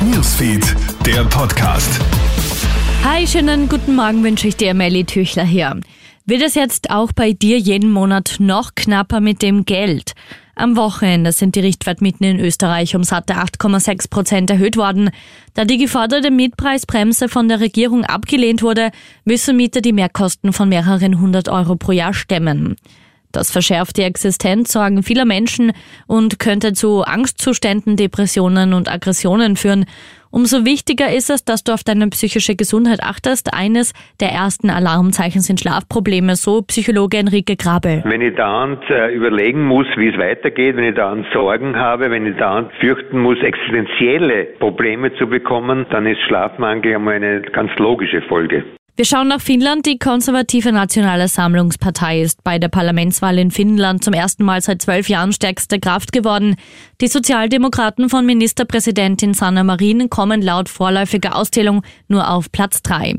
Newsfeed, der Podcast. Hi, schönen guten Morgen wünsche ich dir, Melly Tüchler hier. Wird es jetzt auch bei dir jeden Monat noch knapper mit dem Geld? Am Wochenende sind die Richtwertmieten in Österreich um satte 8,6 Prozent erhöht worden. Da die geforderte Mietpreisbremse von der Regierung abgelehnt wurde, müssen Mieter die Mehrkosten von mehreren hundert Euro pro Jahr stemmen. Das verschärft die Existenzsorgen vieler Menschen und könnte zu Angstzuständen, Depressionen und Aggressionen führen. Umso wichtiger ist es, dass du auf deine psychische Gesundheit achtest. Eines der ersten Alarmzeichen sind Schlafprobleme, so Psychologe Enrique Grabel. Wenn ich dauernd äh, überlegen muss, wie es weitergeht, wenn ich dauernd Sorgen habe, wenn ich dauernd fürchten muss, existenzielle Probleme zu bekommen, dann ist Schlafmangel einmal eine ganz logische Folge. Wir schauen nach Finnland. Die konservative Nationale Sammlungspartei ist bei der Parlamentswahl in Finnland zum ersten Mal seit zwölf Jahren stärkste Kraft geworden. Die Sozialdemokraten von Ministerpräsidentin Sanna Marin kommen laut vorläufiger Auszählung nur auf Platz drei.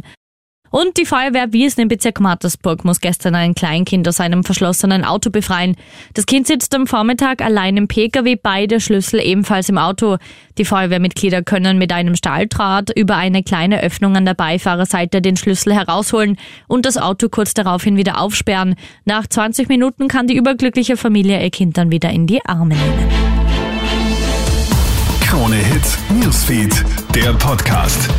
Und die Feuerwehr Wiesen im Bezirk Mattersburg muss gestern ein Kleinkind aus einem verschlossenen Auto befreien. Das Kind sitzt am Vormittag allein im Pkw, beide Schlüssel ebenfalls im Auto. Die Feuerwehrmitglieder können mit einem Stahldraht über eine kleine Öffnung an der Beifahrerseite den Schlüssel herausholen und das Auto kurz daraufhin wieder aufsperren. Nach 20 Minuten kann die überglückliche Familie ihr Kind dann wieder in die Arme nehmen. Krone Hits, Newsfeed, der Podcast.